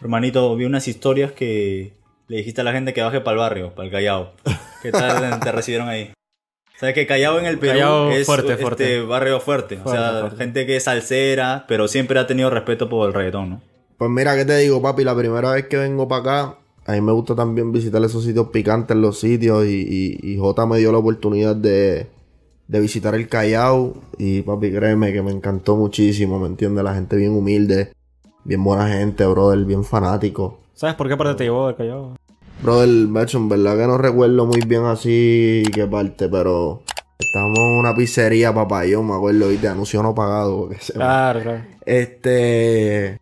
Hermanito, vi unas historias que le dijiste a la gente que baje para el barrio, para el Callao. ¿Qué tal te recibieron ahí? ¿Sabes que Callao en el Perú Callao es fuerte, este fuerte. barrio fuerte? o sea, fuerte. gente que es salsera, pero siempre ha tenido respeto por el reggaetón, ¿no? Pues mira, ¿qué te digo, papi? La primera vez que vengo para acá, a mí me gusta también visitar esos sitios picantes, los sitios, y, y, y Jota me dio la oportunidad de, de visitar el Callao, y papi, créeme que me encantó muchísimo, ¿me entiendes? La gente bien humilde, bien buena gente, brother, bien fanático. ¿Sabes por qué parte te llevó del Callao? Brother, macho, en verdad que no recuerdo muy bien así qué parte, pero estamos en una pizzería, papayón, me acuerdo, y de anuncio no pagado, porque se me- Claro, claro. Este...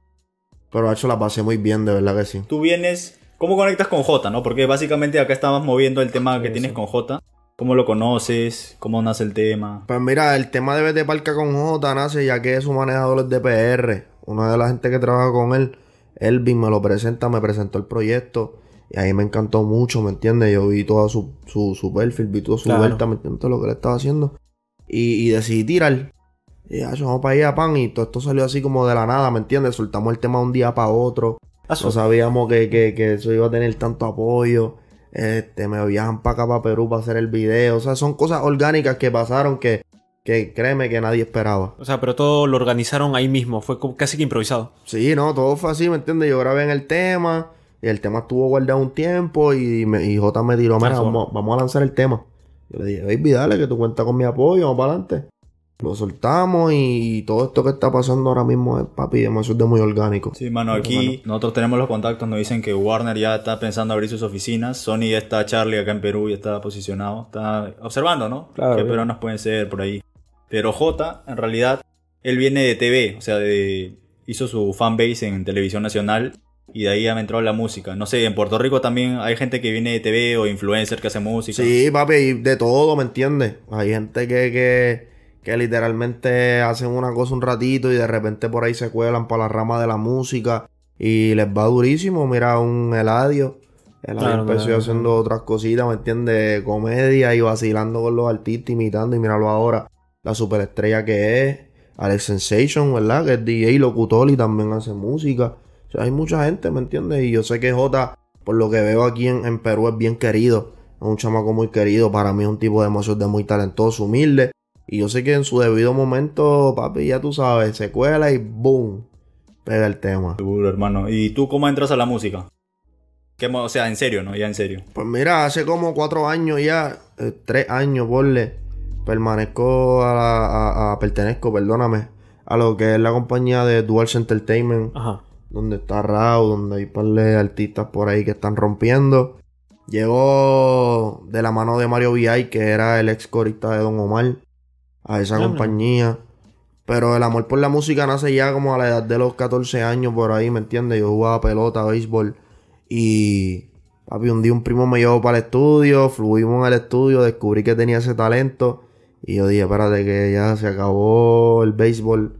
Pero, macho, la pasé muy bien, de verdad que sí. Tú vienes, ¿cómo conectas con Jota, no? Porque básicamente acá estamos moviendo el tema que Sí, tienes sí. con Jota. ¿Cómo lo conoces? ¿Cómo nace el tema? Pues mira, el tema de Vete Parca con J nace ya que es su manejador de PR. Una de las gente que trabaja con él, Elvin, me lo presenta, me presentó el proyecto. Y ahí me encantó mucho, ¿me entiendes? Yo vi toda su, su, su perfil, vi toda su Claro. vuelta, ¿me entiendes? Todo lo que él estaba haciendo. Y, y decidí tirar. Y ya, vamos para allá, pan. Y todo esto salió así como de la nada, ¿me entiendes? Soltamos el tema de un día para otro. No sabíamos que, que, que eso iba a tener tanto apoyo. Este, me viajan para acá, para Perú, para hacer el video. O sea, son cosas orgánicas que pasaron que, que créeme que nadie esperaba. O sea, pero todo lo organizaron ahí mismo. Fue casi que improvisado. Sí, no, todo fue así, ¿me entiendes? Yo grabé en el tema. Y el tema estuvo guardado un tiempo. Y, me, y J me tiró, mira, Eso. vamos, vamos a lanzar el tema. Yo le dije, baby, dale, que tú cuentas con mi apoyo, vamos para adelante. Lo soltamos y todo esto que está pasando ahora mismo es, papi, demasiado de muy orgánico. Sí, mano, aquí nosotros tenemos los contactos, nos dicen que Warner ya está pensando abrir sus oficinas, Sony ya está, Charlie acá en Perú ya está posicionado, está observando, ¿no? Claro, que bien. peruanos pueden ser por ahí. Pero J, en realidad, él viene de TV, o sea, de, hizo su fanbase en televisión nacional y de ahí me entró la música. No sé, en Puerto Rico también hay gente que viene de TV o influencer que hace música. Sí, papi, y de todo, ¿me entiendes? Hay gente que, que, que literalmente hacen una cosa un ratito y de repente por ahí se cuelan para la rama de la música y les va durísimo. Mira, un Eladio. Eladio Claro, empezó claro, haciendo otras cositas, ¿me entiendes? Comedia y vacilando con los artistas, imitando y míralo ahora, la superestrella que es. Alex Sensation, ¿verdad? Que es DJ locutor y también hace música. O sea, hay mucha gente, ¿me entiendes? Y yo sé que J, por lo que veo aquí en, en Perú, es bien querido. Es un chamaco muy querido. Para mí es un tipo demasiado de muy talentoso, humilde. Y yo sé que en su debido momento, papi, ya tú sabes, se cuela y boom, pega el tema. Seguro, hermano. ¿Y tú cómo entras a la música? ¿Qué mo- o sea, en serio, ¿no? Ya en serio. Pues mira, hace como cuatro años ya, eh, tres años, porle, permanezco a la, a- a- pertenezco, perdóname, a lo que es la compañía de Dual Entertainment. Ajá. donde está Rao, donde hay par de artistas por ahí que están rompiendo. Llegó de la mano de Mario VI, que era el ex corista de Don Omar, a esa compañía. Pero el amor por la música nace ya como a la edad de los 14 años, por ahí, ¿me entiendes? Yo jugaba pelota, béisbol. Y, papi, un día un primo me llevó para el estudio, fluimos en el estudio, descubrí que tenía ese talento. Y yo dije, espérate, que ya se acabó el béisbol,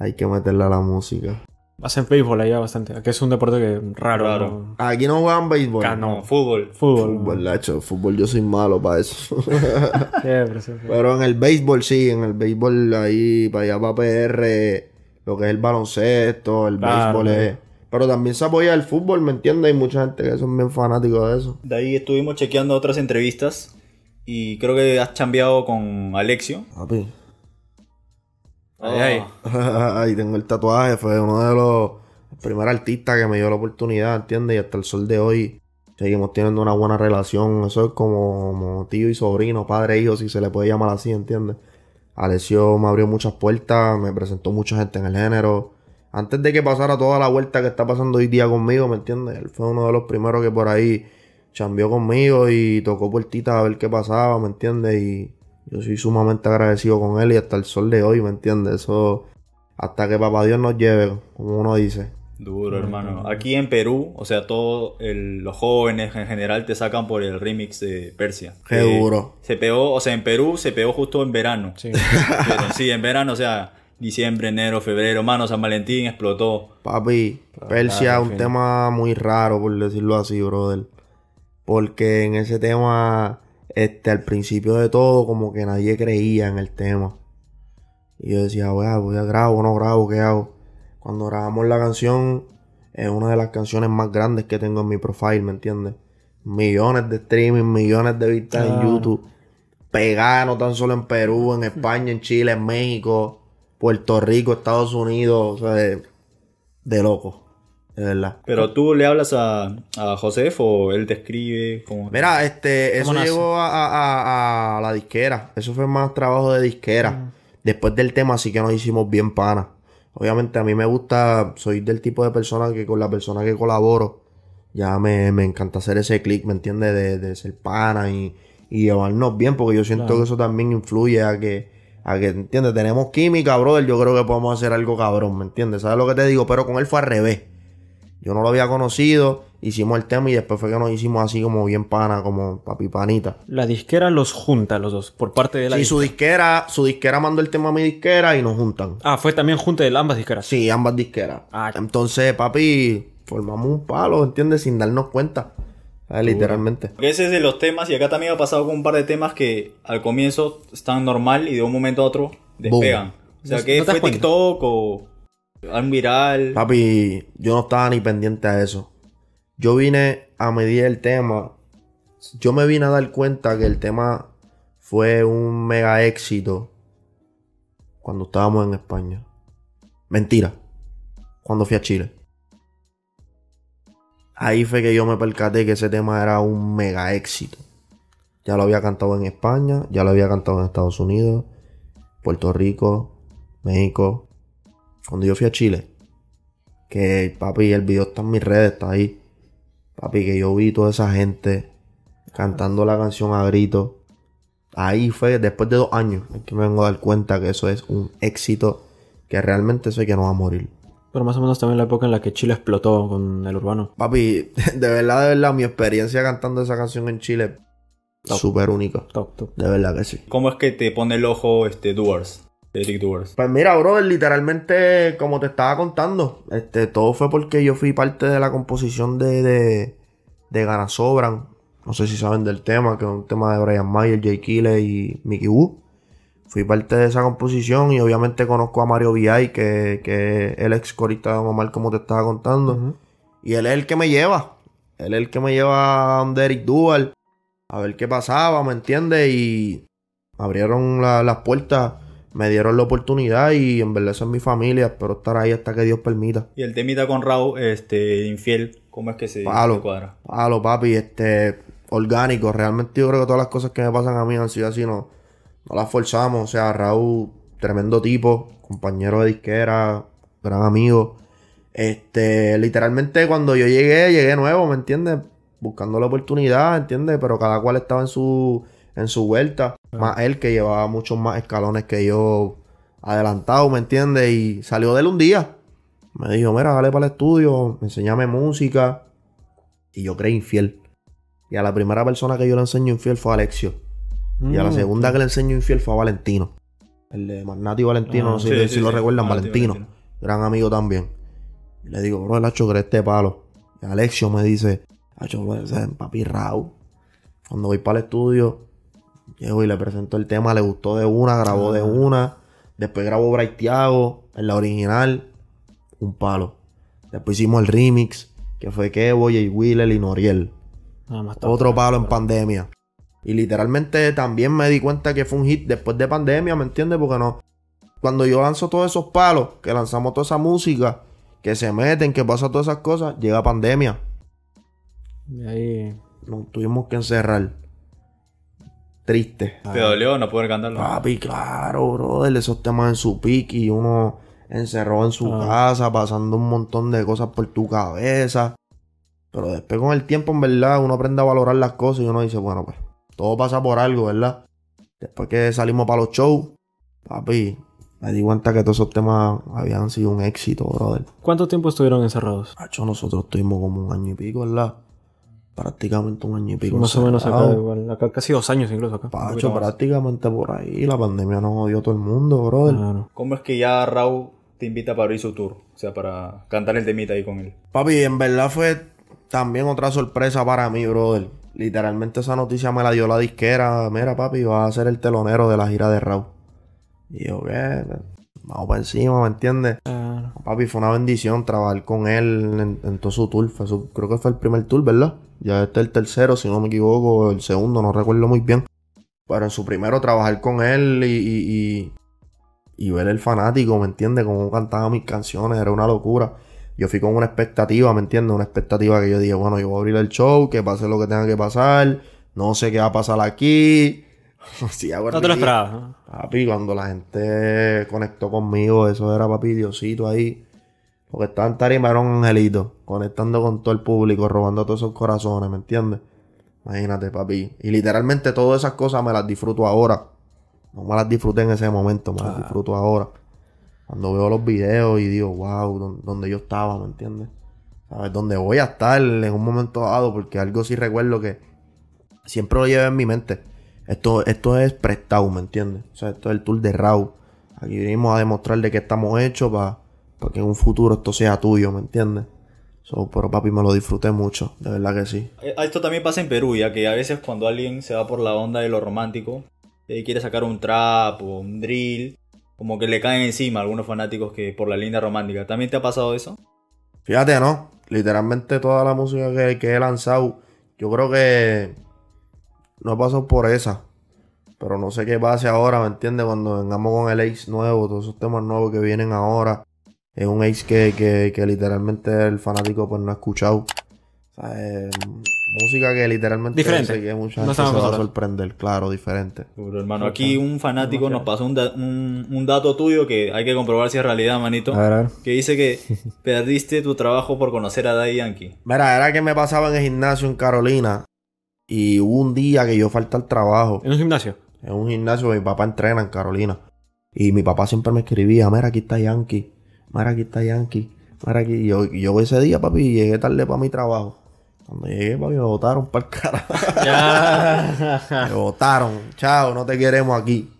hay que meterle a la música. Hacen béisbol allá bastante. Que es un deporte que raro. Raro. ¿no? Aquí no juegan béisbol. Acá no. Fútbol. Fútbol. Fútbol, lacho, fútbol yo soy malo para eso. Siempre, siempre. Pero en el béisbol sí, en el béisbol ahí, para allá para PR, lo que es el baloncesto, el Claro, béisbol es... Pero también se apoya el fútbol, ¿me entiendes? Hay mucha gente que son bien fanáticos de eso. De ahí estuvimos chequeando otras entrevistas y creo que has chambeado con Alexio. Papi. Ay, ay. Ahí tengo el tatuaje, fue uno de los primeros artistas que me dio la oportunidad, ¿entiendes? Y hasta el sol de hoy seguimos teniendo una buena relación. Eso es como, como tío y sobrino, padre e hijo, si se le puede llamar así, ¿entiendes? Alessio me abrió muchas puertas, me presentó mucha gente en el género. Antes de que pasara toda la vuelta que está pasando hoy día conmigo, ¿me entiendes? Él fue uno de los primeros que por ahí chambeó conmigo y tocó puertitas a ver qué pasaba, ¿me entiendes? Y yo soy sumamente agradecido con él y hasta el sol de hoy, ¿me entiendes? Eso, hasta que papá Dios nos lleve, como uno dice. Duro, hermano. Aquí en Perú, o sea, todos los jóvenes en general te sacan por el remix de Persia. Qué Que duro. Se pegó, o sea, en Perú se pegó justo en verano. Sí. Pero sí, en verano, o sea, diciembre, enero, febrero, mano, San Valentín explotó. Papi, Persia es un fin. tema muy raro, por decirlo así, brother. Porque en ese tema, este, al principio de todo, como que nadie creía en el tema. Y yo decía, voy a, voy a grabo, no grabo, ¿qué hago? Cuando grabamos la canción, es una de las canciones más grandes que tengo en mi profile, ¿me entiendes? Millones de streaming, millones de vistas en. YouTube. Pegada no tan solo en Perú, en España, en Chile, en México, Puerto Rico, Estados Unidos, o sea, de, de loco, de verdad. Pero tú le hablas a, a Josef o él te escribe. como Mira, este, eso llegó a, a- a- a la disquera. Eso fue más trabajo de disquera. Después del tema sí que nos hicimos bien panas. Obviamente a mí me gusta, soy del tipo de persona que con la persona que colaboro, ya me, me encanta hacer ese click, ¿me entiendes? De, de ser pana y, y llevarnos bien, porque yo siento Claro. que eso también influye a que, a que, ¿entiendes? Tenemos química, brother, yo creo que podemos hacer algo cabrón, ¿me entiendes? ¿Sabes lo que te digo? Pero con él fue al revés. Yo no lo había conocido, hicimos el tema y después fue que nos hicimos así como bien pana, como papi panita. La disquera los junta los dos, por parte de la Sí, su disquera, su disquera mandó el tema a mi disquera y nos juntan. Ah, fue también junta de ambas disqueras. Sí, ambas disqueras. Ah. Entonces, papi, formamos un palo, ¿entiendes? Sin darnos cuenta. ¿Sabes? Literalmente. Porque ese es de los temas, y acá también ha pasado con un par de temas que al comienzo están normal y de un momento a otro despegan. O sea, No- que no fue cuenta. TikTok o algo viral. Papi, yo no estaba ni pendiente a eso. Yo vine a medir el tema. Yo me vine a dar cuenta que el tema fue un mega éxito cuando estábamos en España. Mentira. Cuando fui a Chile. Ahí fue que yo me percaté que ese tema era un mega éxito. Ya lo había cantado en España, ya lo había cantado en Estados Unidos, Puerto Rico, México. Cuando yo fui a Chile, que papi, el video está en mis redes, está ahí. Papi, que yo vi toda esa gente cantando la canción a grito. Ahí fue, después de dos años, es que me vengo a dar cuenta que eso es un éxito que realmente sé que no va a morir. Pero más o menos también la época en la que Chile explotó con el urbano. Papi, de verdad, de verdad, mi experiencia cantando esa canción en Chile súper única. Top, top. De verdad que sí. ¿Cómo es que te pone el ojo este Doers? Eric Doers. Pues mira, brother, literalmente, como te estaba contando, este, todo fue porque yo fui parte de la composición de, de, de Gana Sobran. No sé si saben del tema, que es un tema de Brian Mayer, Jay Kille y Mickey Wu. Fui parte de esa composición y obviamente conozco a Mario VI, que, que es el ex corista de Omar, como te estaba contando. Y él es el que me lleva. Él es el que me lleva a donde Eric Duval. A ver qué pasaba, ¿me entiendes? Y abrieron la- las puertas. Me dieron la oportunidad y en verdad es mi familia. Espero estar ahí hasta que Dios permita. Y el temita con Raúl, este, infiel, ¿cómo es que se, Palo. se cuadra? Palo, papi, este, orgánico. Realmente yo creo que todas las cosas que me pasan a mí han sido así, no, no las forzamos. O sea, Raúl, tremendo tipo, compañero de disquera, gran amigo. Este, literalmente cuando yo llegué, llegué nuevo, ¿me entiendes? Buscando la oportunidad, ¿entiendes? Pero cada cual estaba en su, en su vuelta. Más él que llevaba muchos más escalones que yo adelantado, ¿me entiendes? Y salió de él un día. Me dijo, mira, dale para el estudio, enséñame música. Y yo creí infiel. Y a la primera persona que yo le enseño infiel fue a Alexio. Y a la Mm, segunda que le enseño infiel fue a Valentino. El de Magnati Valentino, Ah, no sé sí, si sí, lo sí. recuerdan, Valentino, Valentino. Gran amigo también. Y le digo, bro, el hacho que este palo. Y Alexio me dice, hacho, papi Raúl. Cuando voy para el estudio, llego y le presento el tema, le gustó de una, grabó Ah. de una. Después grabó Thiago, en la original, un palo. Después hicimos el remix, que fue Kevo, Jay Wheeler y Noriel. Más top. Otro palo en pandemia. Y literalmente también me di cuenta que fue un hit después de pandemia, ¿me entiendes? Porque no. Cuando yo lanzo todos esos palos, que lanzamos toda esa música, que se meten, que pasa todas esas cosas, llega pandemia. Y ahí. Nos tuvimos que encerrar. Triste. ¿Te dolió no poder cantarlo? Papi, claro, brother, esos temas en su pique y uno encerrado en su Ah. casa, pasando un montón de cosas por tu cabeza. Pero después con el tiempo, en verdad, uno aprende a valorar las cosas y uno dice, bueno, pues, todo pasa por algo, ¿verdad? Después que salimos para los shows, papi, me di cuenta que todos esos temas habían sido un éxito, brother. ¿Cuánto tiempo estuvieron encerrados? Hacho, nosotros tuvimos como un año y pico, ¿verdad? Prácticamente un año y pico. Más o menos acá, igual. Acá casi dos años incluso acá. Pacho, prácticamente por ahí. La pandemia nos odió a todo el mundo, brother. Claro. ¿Cómo es que ya Raúl te invita para abrir su tour? O sea, para cantar el temita ahí con él. Papi, en verdad fue también otra sorpresa para mí, brother. Literalmente esa noticia me la dio la disquera. Mira, papi, vas a ser el telonero de la gira de Raúl. Y yo, ¿qué? Vamos por encima, ¿me entiendes? Claro. Papi, fue una bendición trabajar con él en, todo su tour. Fue su- creo que fue el primer tour, ¿verdad? Ya este es el tercero, si no me equivoco, el segundo, no recuerdo muy bien. Pero en su primero trabajar con él y, y, y, y ver el fanático, ¿me entiendes? Cómo cantaba mis canciones, era una locura. Yo fui con una expectativa, ¿me entiendes? Una expectativa que yo dije, bueno, yo voy a abrir el show, que pase lo que tenga que pasar, no sé qué va a pasar aquí. Sí, No te lo ridículo. esperabas. ¿no? Papi, cuando la gente conectó conmigo, eso era papi Diosito ahí. Lo que estaba en tarima era un angelito, conectando con todo el público, robando todos esos corazones, ¿me entiendes? Imagínate, papi. Y literalmente todas esas cosas me las disfruto ahora. No me las disfruté en ese momento, me las disfruto ahora. Cuando veo los videos y digo, wow, don- donde yo estaba, ¿me entiendes? ¿Sabes? Donde voy a estar en un momento dado, porque algo sí recuerdo que siempre lo llevé en mi mente. Esto, esto es prestado, ¿me entiendes? O sea, esto es el tour de Raw. Aquí venimos a demostrar de qué estamos hechos para que en un futuro esto sea tuyo, ¿me entiendes? So, pero papi, me lo disfruté mucho, de verdad que sí. Eh, Esto también pasa en Perú, ya que a veces cuando alguien se va por la onda de lo romántico y quiere sacar un trap o un drill, como que le caen encima algunos fanáticos que por la línea romántica. ¿También te ha pasado eso? Fíjate, ¿no? Literalmente toda la música que, que he lanzado, yo creo que no he pasado por esa. Pero no sé qué pase ahora, ¿me entiendes? Cuando vengamos con el Ace nuevo, todos esos temas nuevos que vienen ahora. Es un Ace que, que, que literalmente el fanático pues no ha escuchado. O sea, es música que literalmente Diferente. que mucha No se estamos va a sorprender. Claro, diferente. Pero, hermano, aquí un fanático nos pasó un, da- un- un dato tuyo que hay que comprobar si es realidad, manito. A ver, a ver. Que dice que perdiste tu trabajo por conocer a Daddy Yankee. Mira, era que me pasaba en el gimnasio en Carolina. Y hubo un día que yo falté al trabajo. En un gimnasio. En un gimnasio mi papá entrena en Carolina. Y mi papá siempre me escribía, mira, aquí está Yankee. Mira, aquí está Yankee. Mira aquí. Y yo, yo ese día, papi, llegué tarde para mi trabajo. Cuando llegué, papi, me botaron para el carajo. Ya. me botaron. Chao, no te queremos aquí.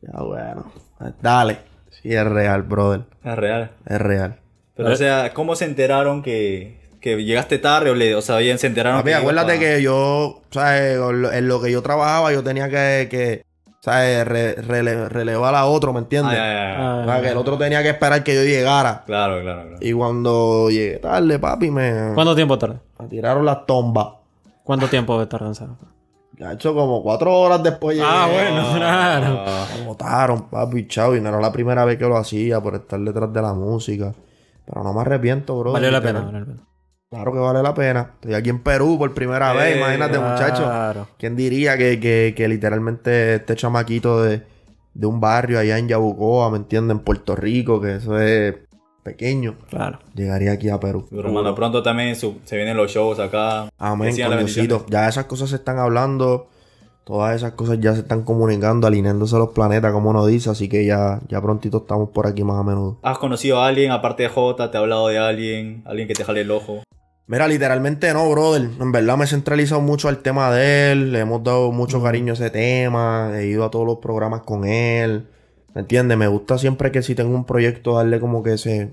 Ya, bueno. Dale. Sí, es real, brother. Es real. Es real. Pero, o sea, ¿cómo se enteraron que, que llegaste tarde? O, le, o sea, bien se enteraron Papi, que acuérdate que yo, ¿sabes? En lo- En lo que yo trabajaba, yo tenía que, que ¿sabes? Re- rele- relevar a otro, ¿me entiendes? Ah, ya. Ah. O sea, que el otro tenía que esperar que yo llegara. Claro, claro, claro. Y cuando llegué tarde, papi, me, ¿Cuánto tiempo tarda? me tiraron las tombas. ¿Cuánto tiempo tarda en salir? Ya hecho como cuatro horas después llegué. Ah, bueno, claro. Ah, Me botaron, papi, chao. Y no era la primera vez que lo hacía por estar detrás de la música. Pero no me arrepiento, bro. Valió la pena, valió la pena. Claro que vale la pena. Estoy aquí en Perú por primera Eh, vez, imagínate, muchacho. Claro. ¿Quién diría que, que, que literalmente este chamaquito de, de un barrio allá en Yabucoa, ¿me entienden? En Puerto Rico, que eso es pequeño, Claro. llegaría aquí a Perú. Pero, hermano, pronto también su- se vienen los shows acá. Amén. Ya esas cosas se están hablando, todas esas cosas ya se están comunicando, alineándose los planetas, como uno dice, así que ya, ya prontito estamos por aquí más a menudo. ¿Has conocido a alguien aparte de Jota? ¿Te ha hablado de alguien? ¿Alguien que te jale el ojo? Mira, literalmente no, brother. En verdad me he centralizado mucho al tema de él. Le hemos dado mucho cariño a ese tema. He ido a todos los programas con él. ¿Me entiendes? Me gusta siempre que si tengo un proyecto darle como que ese,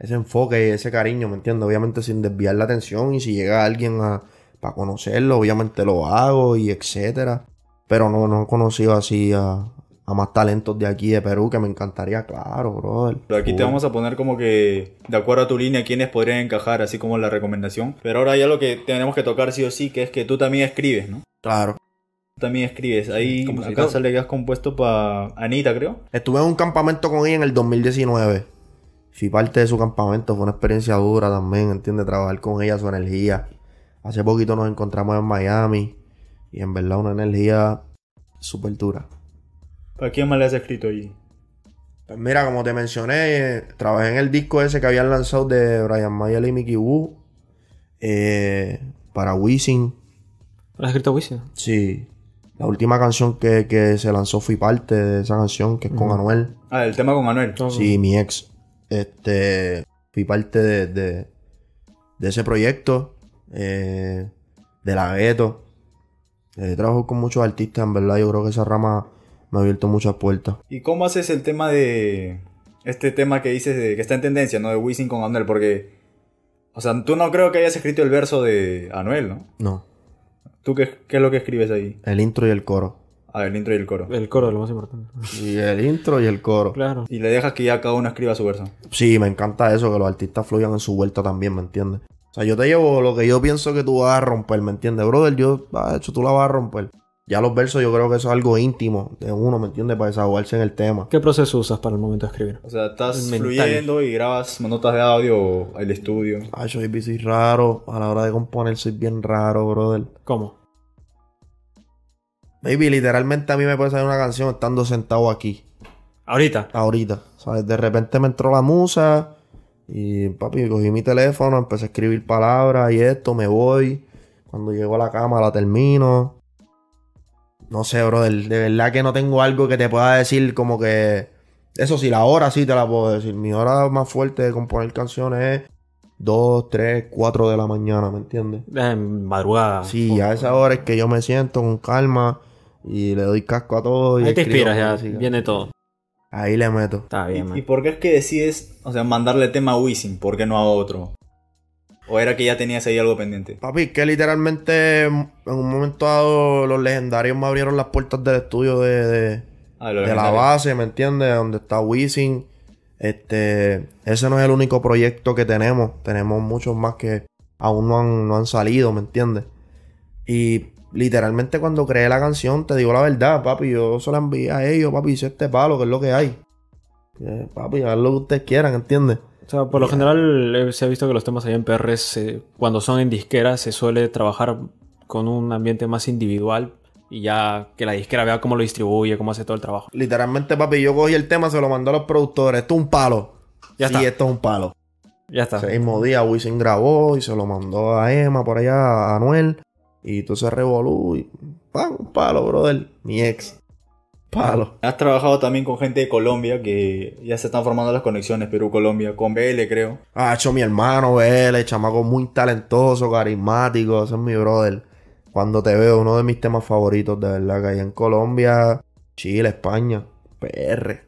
ese enfoque y ese cariño, ¿me entiendes? Obviamente sin desviar la atención y si llega alguien a, para conocerlo, obviamente lo hago y etcétera. Pero no, no he conocido así a, a más talentos de aquí de Perú que me encantaría, claro, brother. Pero aquí te vamos a poner como que, de acuerdo a tu línea, quiénes podrían encajar, así como la recomendación. Pero ahora ya lo que tenemos que tocar sí o sí, que es que tú también escribes, ¿no? Claro. Tú también escribes. Ahí acá sale que has compuesto para Anita, creo. Estuve en un campamento con ella en el 2019. Fui parte de su campamento, fue una experiencia dura también, ¿entiendes? Trabajar con ella, su energía. Hace poquito nos encontramos en Miami y en verdad una energía súper dura. ¿Para quién más le has escrito allí? Pues mira, como te mencioné, eh, trabajé en el disco ese que habían lanzado de Brian Mayer y Mickey Wu. eh, para Wisin. ¿Lo has escrito Wisin? Sí. La última canción que, que se lanzó fui parte de esa canción, que es con Anuel. Ah, el tema con Manuel. Sí, mi ex. Este. Fui parte de, de, de ese proyecto. eh, de la gueto. Eh, trabajo con muchos artistas, en verdad. Yo creo que esa rama me ha abierto muchas puertas. ¿Y cómo haces el tema de... Este tema que dices de que está en tendencia, ¿no? De Wisin con Anuel, porque... O sea, tú no creo que hayas escrito el verso de Anuel, ¿no? No. ¿Tú qué, qué es lo que escribes ahí? El intro y el coro. Ah, el intro y el coro. El coro es lo más importante. Y el intro y el coro. Claro. Y le dejas que ya cada uno escriba su verso. Sí, me encanta eso, que los artistas fluyan en su vuelta también, ¿me entiendes? O sea, yo te llevo lo que yo pienso que tú vas a romper, ¿me entiendes? Brother, yo, ah, de hecho, tú la vas a romper. Ya los versos yo creo que eso es algo íntimo de uno, ¿me entiendes? Para desahogarse en el tema. ¿Qué proceso usas para el momento de escribir? O sea, estás fluyendo y grabas notas de audio al estudio. Ay, soy bici raro. A la hora de componer soy bien raro, brother. ¿Cómo? Baby, literalmente a mí me puede salir una canción estando sentado aquí. Ahorita. Ahorita. ¿Sabes? De repente me entró la musa. Y papi, cogí mi teléfono, empecé a escribir palabras y esto, me voy. Cuando llego a la cama la termino. No sé, brother. De verdad que no tengo algo que te pueda decir como que. Eso sí, la hora sí te la puedo decir. Mi hora más fuerte de componer canciones es 2, 3, 4 de la mañana, ¿me entiendes? Eh, madrugada. Sí, a esa hora es que yo me siento con calma y le doy casco a todo. Y Ahí te inspiras ya. música. Viene todo. Ahí le meto. Está ¿Y, bien, y man. por qué es que decides, o sea, mandarle tema a Wisin? ¿Por qué no a otro? ¿O era que ya tenías ahí algo pendiente? Papi, que literalmente en un momento dado los legendarios me abrieron las puertas del estudio de, de, Ah, de la base, ¿me entiendes? Donde está Wisin. Este, ese no es el único proyecto que tenemos. Tenemos muchos más que aún no han, no han salido, ¿me entiendes? Y literalmente cuando creé la canción, te digo la verdad, papi, yo se la envié a ellos, papi, hice este palo, que es lo que hay. Eh, papi, haz lo que ustedes quieran, ¿entiendes? O sea, por lo general eh, se ha visto que los temas allá en PR, se- cuando son en disquera, se suele trabajar con un ambiente más individual y ya que la disquera vea cómo lo distribuye, cómo hace todo el trabajo. Literalmente, papi, yo cogí el tema, se lo mandé a los productores. Esto es un palo. Ya sí, está. esto es un palo. Ya está. Ese mismo día Wisin grabó y se lo mandó a Emma por allá, a Anuel. Y se revolú y ¡pam! Un palo, brother. Mi ex. Palo. Has trabajado también con gente de Colombia que ya se están formando las conexiones Perú-Colombia, con BL creo. Ha hecho mi hermano, BL, chamaco muy talentoso, carismático. Ese es mi brother. Cuando te veo, uno de mis temas favoritos, de verdad, que hay en Colombia, Chile, España, PR.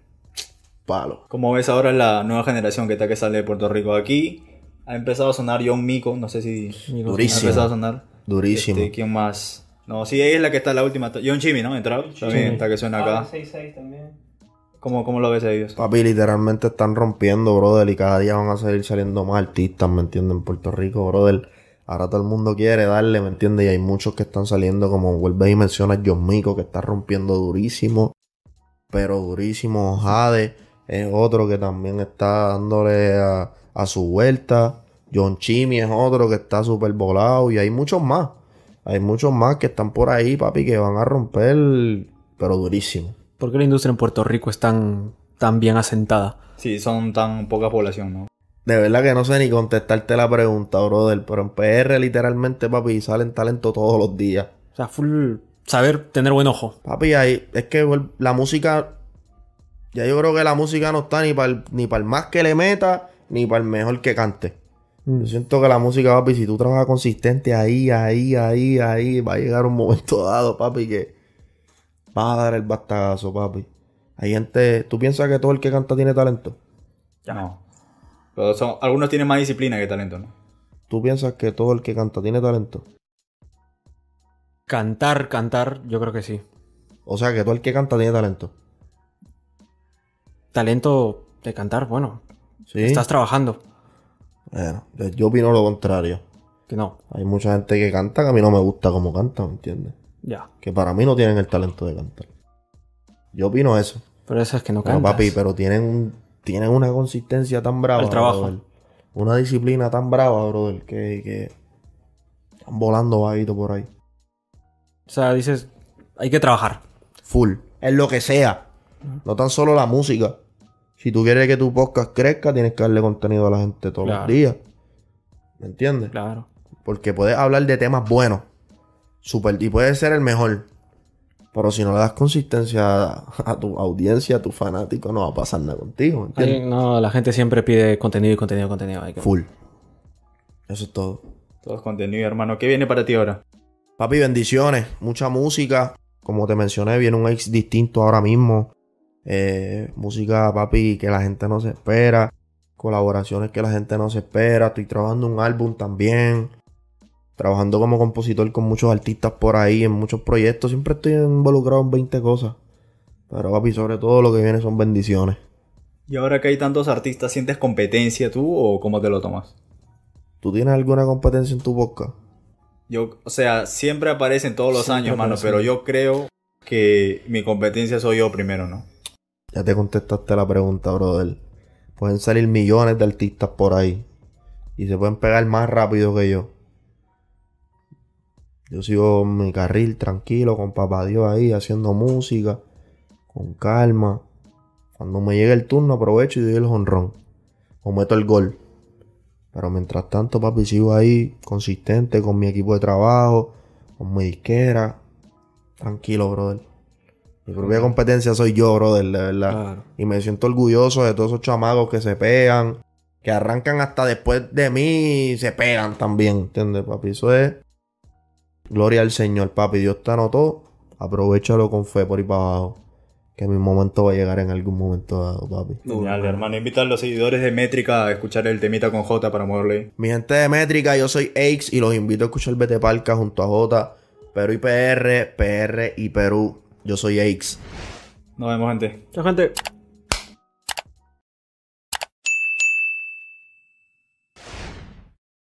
Palo. Como ves ahora la nueva generación que está que sale de Puerto Rico aquí, ha empezado a sonar John Mico, no sé si Mico. ha Durísimo. empezado a sonar. Durísimo. Este, ¿Quién más? No, sí, ella es la que está la última. John Chimmy, ¿no? Entrado. También está que suena acá. 6-6 también. ¿Cómo, ¿Cómo lo ves a ellos? Papi, literalmente están rompiendo, brother, y cada día van a seguir saliendo más artistas, ¿me entienden? En Puerto Rico, brother. Ahora todo el mundo quiere darle, ¿me entiendes? Y hay muchos que están saliendo, como vuelve y menciona John Mico, que está rompiendo durísimo, pero durísimo. Jade es otro que también está dándole a, a su vuelta. John Chimmy es otro que está súper volado, y hay muchos más. Hay muchos más que están por ahí, papi, que van a romper, pero durísimo. ¿Por qué la industria en Puerto Rico es tan, tan bien asentada? Sí, son tan poca población, ¿no? De verdad que no sé ni contestarte la pregunta, brother. Pero en PR, literalmente, papi, salen talento todos los días. O sea, full saber tener buen ojo. Papi, ahí, es que la música. Ya yo creo que la música no está ni para el, ni para el más que le meta, ni para el mejor que cante. Yo siento que la música, papi, si tú trabajas consistente ahí, ahí, ahí, ahí, va a llegar un momento dado, papi, que vas a dar el bastagazo, papi. Hay gente. ¿Tú piensas que todo el que canta tiene talento? No. Pero son, algunos tienen más disciplina que talento, ¿no? ¿Tú piensas que todo el que canta tiene talento? Cantar, cantar, yo creo que sí. O sea, que todo el que canta tiene talento. Talento de cantar, bueno, Sí. estás trabajando. Bueno, yo opino lo contrario. Que no, Hay mucha gente que canta que a mí no me gusta cómo canta, ¿me entiendes? ya. Que para mí no tienen el talento de cantar. Yo opino eso. Pero eso es que no Pero cantas. papi, pero tienen, un- tienen una consistencia tan brava. El trabajo. brother. Una disciplina tan brava, brother, que, que están volando bajito por ahí. O sea, dices, hay que trabajar. Full. Es lo que sea. No tan solo la música. Si tú quieres que tu podcast crezca, tienes que darle contenido a la gente todos Claro. los días. ¿Me entiendes? Claro. Porque puedes hablar de temas buenos. Super, y puedes ser el mejor. Pero si no le das consistencia a, a tu audiencia, a tu fanático, no va a pasar nada contigo. No, la gente siempre pide contenido y contenido, contenido. Hay que- Full. Eso es todo. Todo es contenido, hermano. ¿Qué viene para ti ahora? Papi, bendiciones. Mucha música. Como te mencioné, viene un ex distinto ahora mismo. Eh, música, papi, que la gente no se espera. Colaboraciones que la gente no se espera. Estoy trabajando un álbum también. trabajando como compositor con muchos artistas por ahí, en muchos proyectos. Siempre estoy involucrado en 20 cosas. Pero papi, sobre todo lo que viene son bendiciones. Y ahora que hay tantos artistas, ¿sientes competencia tú o cómo te lo tomas? ¿Tú tienes alguna competencia en tu podcast? Yo, o sea, siempre aparecen todos los Siempre años, mano, pero yo creo que mi competencia soy yo primero, ¿no? Ya te contestaste la pregunta, brother. Pueden salir millones de artistas por ahí. Y se pueden pegar más rápido que yo. Yo sigo mi carril tranquilo, con papá Dios ahí, haciendo música, con calma. Cuando me llegue el turno aprovecho y doy el honrón. O meto el gol. Pero mientras tanto, papi, sigo ahí, consistente con mi equipo de trabajo, con mi disquera. Tranquilo, brother. Mi propia competencia soy yo, brother, de verdad. Claro. Y me siento orgulloso de todos esos chamacos que se pegan, que arrancan hasta después de mí y se pegan también, ¿entiendes, papi? Eso es gloria al Señor, papi. Dios te anotó, aprovechalo con fe por ahí para abajo. Que mi momento va a llegar en algún momento dado, papi. Genial, hermano. Invita a los seguidores de Métrica a escuchar el temita con J para moverle. Mi gente de Métrica, yo soy Aix y los invito a escuchar Vete Palca junto a J, Perú y PR, PR y Perú. Yo soy Aix. Nos vemos, gente. Chao, gente.